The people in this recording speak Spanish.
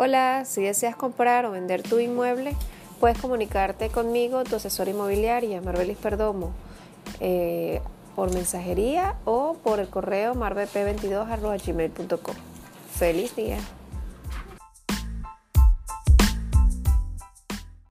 Hola, si deseas comprar o vender tu inmueble, puedes comunicarte conmigo, tu asesor inmobiliaria, Marbelis Perdomo, eh, por mensajería o por el correo marbp22.gmail.com. Feliz día.